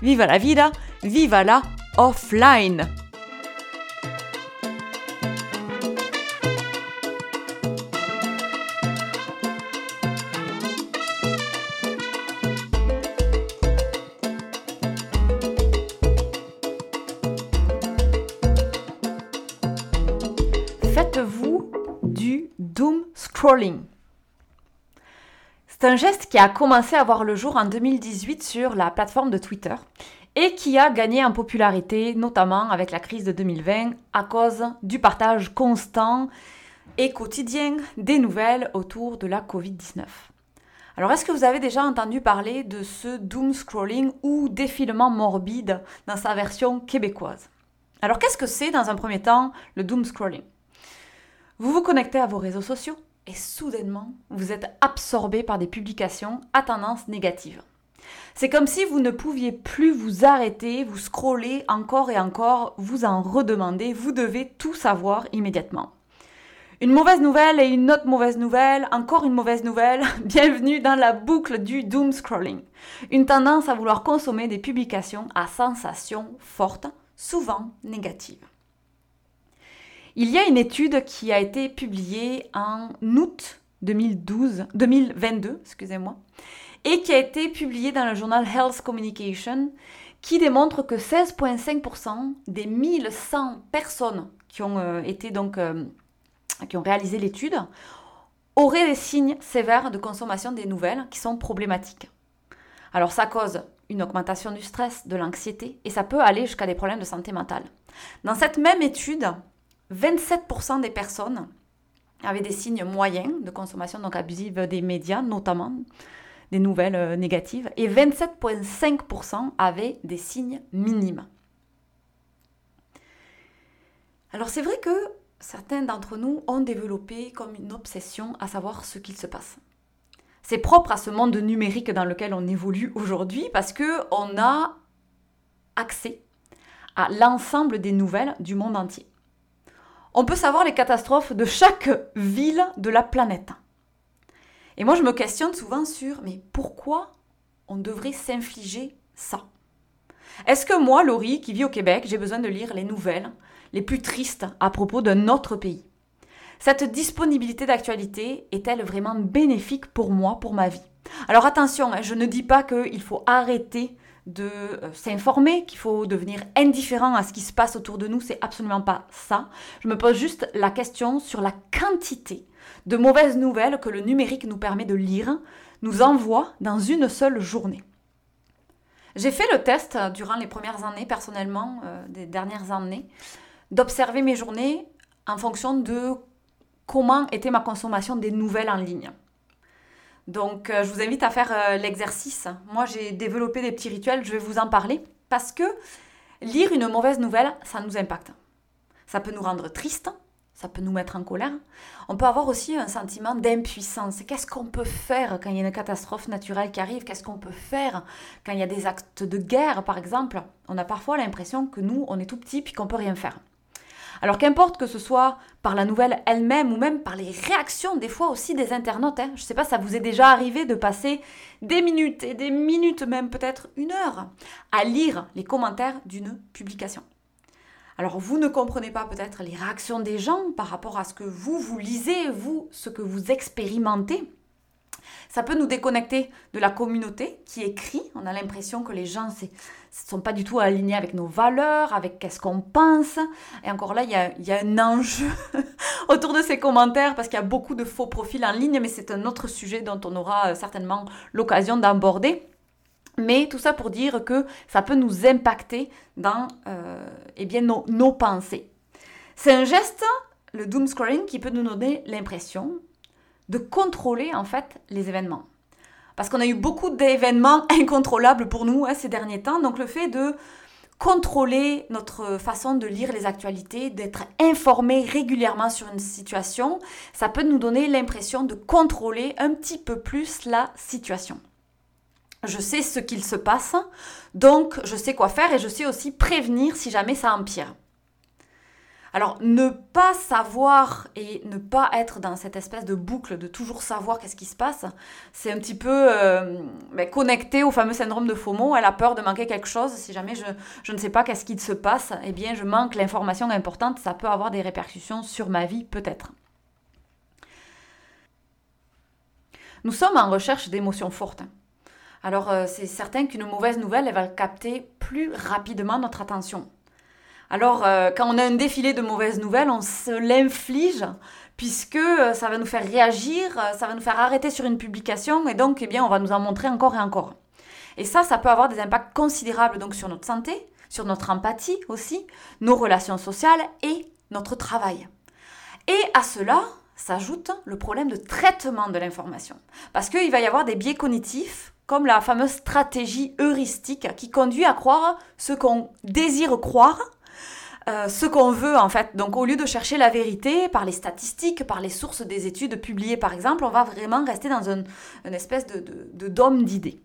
viva la vida, viva la offline. Faites-vous du doom scrolling c'est un geste qui a commencé à voir le jour en 2018 sur la plateforme de Twitter et qui a gagné en popularité, notamment avec la crise de 2020, à cause du partage constant et quotidien des nouvelles autour de la Covid-19. Alors, est-ce que vous avez déjà entendu parler de ce doom scrolling ou défilement morbide dans sa version québécoise? Alors, qu'est-ce que c'est dans un premier temps le doom scrolling? Vous vous connectez à vos réseaux sociaux, et soudainement, vous êtes absorbé par des publications à tendance négative. C'est comme si vous ne pouviez plus vous arrêter, vous scroller encore et encore, vous en redemander, vous devez tout savoir immédiatement. Une mauvaise nouvelle et une autre mauvaise nouvelle, encore une mauvaise nouvelle, bienvenue dans la boucle du doom scrolling. Une tendance à vouloir consommer des publications à sensations fortes, souvent négatives. Il y a une étude qui a été publiée en août 2012, 2022, excusez-moi, et qui a été publiée dans le journal Health Communication, qui démontre que 16,5% des 1100 personnes qui ont euh, été donc euh, qui ont réalisé l'étude auraient des signes sévères de consommation des nouvelles qui sont problématiques. Alors ça cause une augmentation du stress, de l'anxiété et ça peut aller jusqu'à des problèmes de santé mentale. Dans cette même étude, 27% des personnes avaient des signes moyens de consommation donc abusive des médias, notamment des nouvelles euh, négatives, et 27,5% avaient des signes minimes. Alors c'est vrai que certains d'entre nous ont développé comme une obsession à savoir ce qu'il se passe. C'est propre à ce monde numérique dans lequel on évolue aujourd'hui parce que on a accès à l'ensemble des nouvelles du monde entier on peut savoir les catastrophes de chaque ville de la planète. Et moi, je me questionne souvent sur, mais pourquoi on devrait s'infliger ça? Est-ce que moi, Laurie, qui vit au Québec, j'ai besoin de lire les nouvelles les plus tristes à propos d'un autre pays? Cette disponibilité d'actualité est-elle vraiment bénéfique pour moi, pour ma vie? Alors attention, hein, je ne dis pas qu'il faut arrêter de euh, s'informer, qu'il faut devenir indifférent à ce qui se passe autour de nous, c'est absolument pas ça. Je me pose juste la question sur la quantité de mauvaises nouvelles que le numérique nous permet de lire, nous envoie dans une seule journée. J'ai fait le test durant les premières années, personnellement, euh, des dernières années, d'observer mes journées en fonction de comment était ma consommation des nouvelles en ligne. Donc, euh, je vous invite à faire euh, l'exercice. Moi, j'ai développé des petits rituels, je vais vous en parler, parce que lire une mauvaise nouvelle, ça nous impacte. Ça peut nous rendre tristes, ça peut nous mettre en colère. On peut avoir aussi un sentiment d'impuissance. Qu'est-ce qu'on peut faire quand il y a une catastrophe naturelle qui arrive? Qu'est-ce qu'on peut faire quand il y a des actes de guerre, par exemple? On a parfois l'impression que nous, on est tout petit puis qu'on peut rien faire. Alors qu'importe que ce soit par la nouvelle elle-même ou même par les réactions des fois aussi des internautes, hein. je ne sais pas, ça vous est déjà arrivé de passer des minutes et des minutes, même peut-être une heure, à lire les commentaires d'une publication. Alors vous ne comprenez pas peut-être les réactions des gens par rapport à ce que vous, vous lisez, vous, ce que vous expérimentez. Ça peut nous déconnecter de la communauté qui écrit. On a l'impression que les gens ne sont pas du tout alignés avec nos valeurs, avec qu'est-ce qu'on pense. Et encore là, il y a, y a un enjeu autour de ces commentaires parce qu'il y a beaucoup de faux profils en ligne, mais c'est un autre sujet dont on aura euh, certainement l'occasion d'aborder. Mais tout ça pour dire que ça peut nous impacter dans euh, eh bien, nos, nos pensées. C'est un geste, le doom scrolling, qui peut nous donner l'impression de contrôler en fait les événements. Parce qu'on a eu beaucoup d'événements incontrôlables pour nous hein, ces derniers temps. Donc le fait de contrôler notre façon de lire les actualités, d'être informé régulièrement sur une situation, ça peut nous donner l'impression de contrôler un petit peu plus la situation. Je sais ce qu'il se passe, donc je sais quoi faire et je sais aussi prévenir si jamais ça empire. Alors, ne pas savoir et ne pas être dans cette espèce de boucle de toujours savoir qu'est-ce qui se passe, c'est un petit peu euh, ben, connecté au fameux syndrome de FOMO. Elle a peur de manquer quelque chose. Si jamais je, ne sais pas qu'est-ce qui se passe, eh bien, je manque l'information importante. Ça peut avoir des répercussions sur ma vie, peut-être. Nous sommes en recherche d'émotions fortes. Alors, euh, c'est certain qu'une mauvaise nouvelle, elle va capter plus rapidement notre attention. Alors, euh, quand on a un défilé de mauvaises nouvelles, on se l'inflige puisque euh, ça va nous faire réagir, euh, ça va nous faire arrêter sur une publication et donc, eh bien, on va nous en montrer encore et encore. Et ça, ça peut avoir des impacts considérables donc sur notre santé, sur notre empathie aussi, nos relations sociales et notre travail. Et à cela s'ajoute le problème de traitement de l'information. Parce qu'il va y avoir des biais cognitifs comme la fameuse stratégie heuristique qui conduit à croire ce qu'on désire croire euh, ce qu'on veut en fait. Donc au lieu de chercher la vérité par les statistiques, par les sources des études publiées par exemple, on va vraiment rester dans une espèce de, dôme d'idées.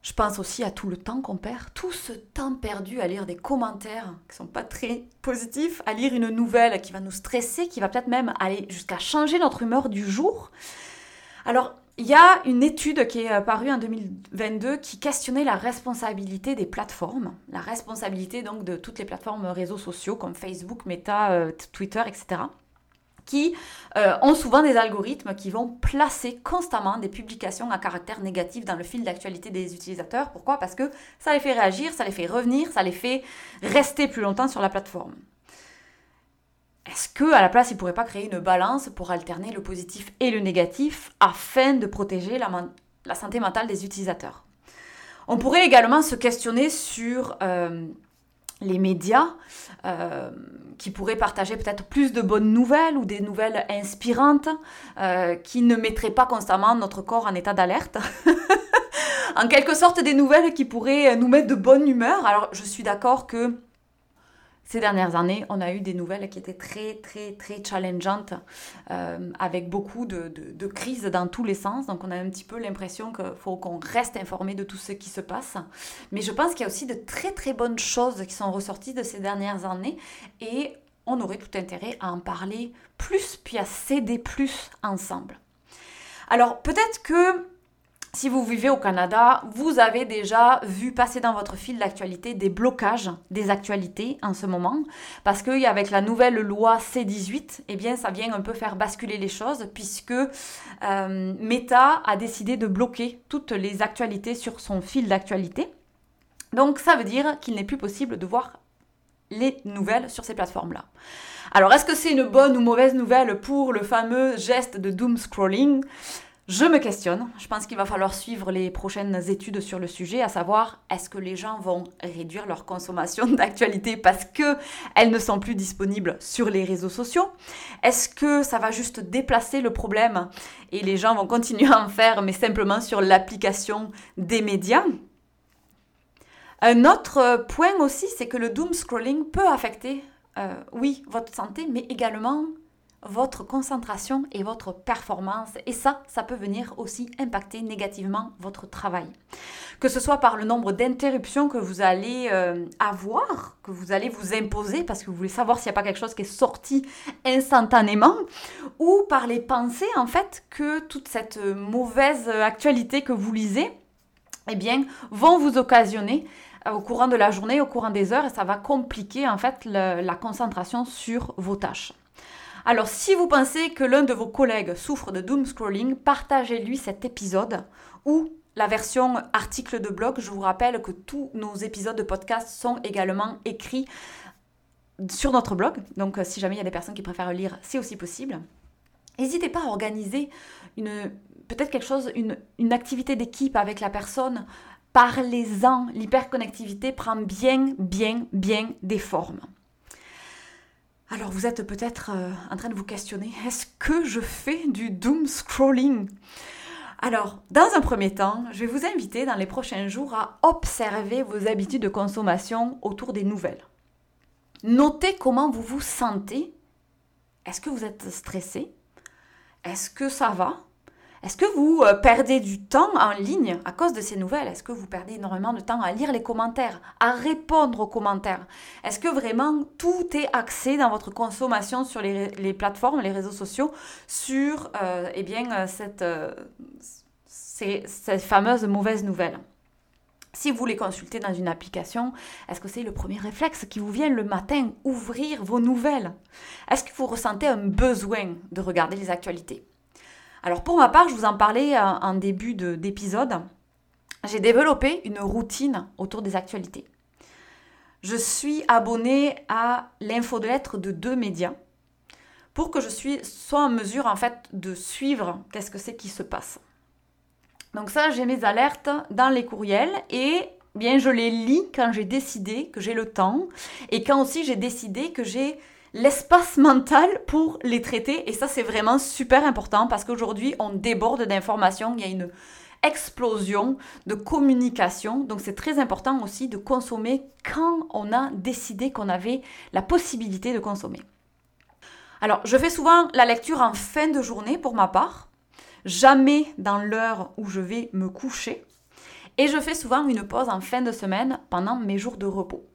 Je pense aussi à tout le temps qu'on perd, tout ce temps perdu à lire des commentaires qui sont pas très positifs, à lire une nouvelle qui va nous stresser, qui va peut-être même aller jusqu'à changer notre humeur du jour. Alors, il y a une étude qui est parue en 2022 qui questionnait la responsabilité des plateformes, la responsabilité donc de toutes les plateformes réseaux sociaux comme Facebook, Meta, euh, Twitter, etc qui euh, ont souvent des algorithmes qui vont placer constamment des publications à caractère négatif dans le fil d'actualité des utilisateurs. Pourquoi? Parce que ça les fait réagir, ça les fait revenir, ça les fait rester plus longtemps sur la plateforme. Est-ce que à la place, il ne pourrait pas créer une balance pour alterner le positif et le négatif afin de protéger la, santé mentale des utilisateurs? On pourrait également se questionner sur euh, les médias euh, qui pourraient partager peut-être plus de bonnes nouvelles ou des nouvelles inspirantes euh, qui ne mettraient pas constamment notre corps en état d'alerte. en quelque sorte des nouvelles qui pourraient nous mettre de bonne humeur. Alors je suis d'accord que ces dernières années, on a eu des nouvelles qui étaient très, très, très challengeantes, euh, avec beaucoup de, de, crises dans tous les sens. Donc, on a un petit peu l'impression qu'il faut qu'on reste informé de tout ce qui se passe. Mais je pense qu'il y a aussi de très, très bonnes choses qui sont ressorties de ces dernières années. Et on aurait tout intérêt à en parler plus, puis à s'aider plus ensemble. Alors, peut-être que si vous vivez au Canada, vous avez déjà vu passer dans votre fil d'actualité des blocages des actualités en ce moment, parce qu'avec la nouvelle loi C18, eh bien, ça vient un peu faire basculer les choses, puisque euh, Meta a décidé de bloquer toutes les actualités sur son fil d'actualité. Donc, ça veut dire qu'il n'est plus possible de voir les nouvelles sur ces plateformes-là. Alors, est-ce que c'est une bonne ou mauvaise nouvelle pour le fameux geste de doom scrolling? Je me questionne. Je pense qu'il va falloir suivre les prochaines études sur le sujet, à savoir est-ce que les gens vont réduire leur consommation d'actualité parce que elles ne sont plus disponibles sur les réseaux sociaux? Est-ce que ça va juste déplacer le problème et les gens vont continuer à en faire, mais simplement sur l'application des médias? Un autre point aussi, c'est que le doom scrolling peut affecter, euh, oui, votre santé, mais également votre concentration et votre performance. Et ça, ça peut venir aussi impacter négativement votre travail. Que ce soit par le nombre d'interruptions que vous allez euh, avoir, que vous allez vous imposer parce que vous voulez savoir s'il n'y a pas quelque chose qui est sorti instantanément, ou par les pensées en fait que toute cette mauvaise actualité que vous lisez, eh bien, vont vous occasionner euh, au courant de la journée, au courant des heures, et ça va compliquer en fait la concentration sur vos tâches. Alors, si vous pensez que l'un de vos collègues souffre de doom scrolling, partagez-lui cet épisode ou la version article de blog. Je vous rappelle que tous nos épisodes de podcast sont également écrits sur notre blog. Donc, si jamais il y a des personnes qui préfèrent lire, c'est aussi possible. N'hésitez pas à organiser une peut-être quelque chose, une, une activité d'équipe avec la personne. Parlez-en. L'hyperconnectivité prend bien, bien, bien des formes. Alors vous êtes peut-être euh, en train de vous questionner, est-ce que je fais du doom scrolling? Alors, dans un premier temps, je vais vous inviter dans les prochains jours à observer vos habitudes de consommation autour des nouvelles. Notez comment vous vous sentez. Est-ce que vous êtes stressé? Est-ce que ça va? Est-ce que vous euh, perdez du temps en ligne à cause de ces nouvelles? Est-ce que vous perdez énormément de temps à lire les commentaires, à répondre aux commentaires? Est-ce que vraiment tout est axé dans votre consommation sur les, plateformes, les réseaux sociaux, sur euh, eh euh, ces, cette fameuse mauvaise nouvelle si vous les consultez dans une application, est-ce que c'est le premier réflexe qui vous vient le matin, ouvrir vos nouvelles. Est-ce que vous ressentez un besoin de regarder les actualités? Alors pour ma part, je vous en parlais en début d'épisode, j'ai développé une routine autour des actualités. Je suis abonnée à l'info de lettres de deux médias pour que je sois en mesure en fait de suivre qu'est-ce que c'est qui se passe. Donc ça, j'ai mes alertes dans les courriels et bien je les lis quand j'ai décidé que j'ai le temps et quand aussi j'ai décidé que j'ai l'espace mental pour les traiter. Et ça, c'est vraiment super important parce qu'aujourd'hui, on déborde d'informations. Il y a une explosion de communication. Donc, c'est très important aussi de consommer quand on a décidé qu'on avait la possibilité de consommer. Alors, je fais souvent la lecture en fin de journée pour ma part, jamais dans l'heure où je vais me coucher. Et je fais souvent une pause en fin de semaine pendant mes jours de repos.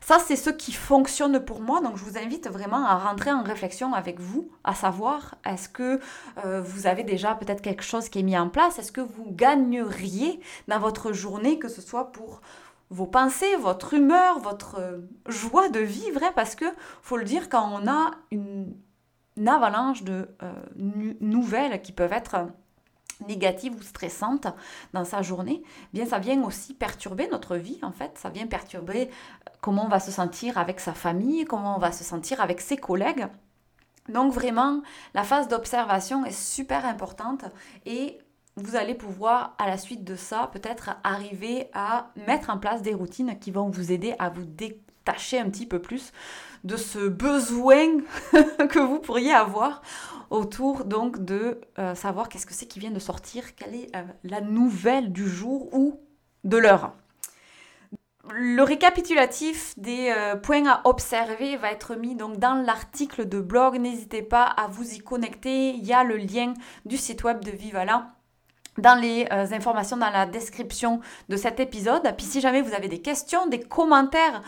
Ça, c'est ce qui fonctionne pour moi. Donc, je vous invite vraiment à rentrer en réflexion avec vous, à savoir, est-ce que euh, vous avez déjà peut-être quelque chose qui est mis en place? Est-ce que vous gagneriez dans votre journée, que ce soit pour vos pensées, votre humeur, votre euh, joie de vivre hein? Parce que, faut le dire, quand on a une, avalanche de euh, nouvelles qui peuvent être négative ou stressante dans sa journée, eh bien ça vient aussi perturber notre vie en fait, ça vient perturber euh, comment on va se sentir avec sa famille, comment on va se sentir avec ses collègues. Donc vraiment, la phase d'observation est super importante et vous allez pouvoir à la suite de ça peut-être arriver à mettre en place des routines qui vont vous aider à vous détacher un petit peu plus de ce besoin que vous pourriez avoir autour donc de euh, savoir qu'est-ce que c'est qui vient de sortir, quelle est euh, la nouvelle du jour ou de l'heure. Le récapitulatif des euh, points à observer va être mis donc dans l'article de blog. N'hésitez pas à vous y connecter. Il y a le lien du site web de Vivala dans les informations dans la description de cet épisode. Puis si jamais vous avez des questions, des commentaires,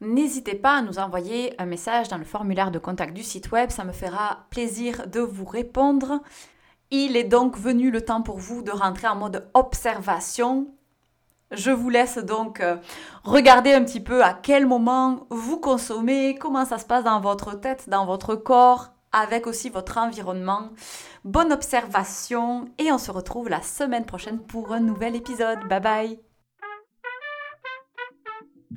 N'hésitez pas à nous envoyer un message dans le formulaire de contact du site web, ça me fera plaisir de vous répondre. Il est donc venu le temps pour vous de rentrer en mode observation. Je vous laisse donc euh, regarder un petit peu à quel moment vous consommez, comment ça se passe dans votre tête, dans votre corps, avec aussi votre environnement. Bonne observation et on se retrouve la semaine prochaine pour un nouvel épisode. Bye bye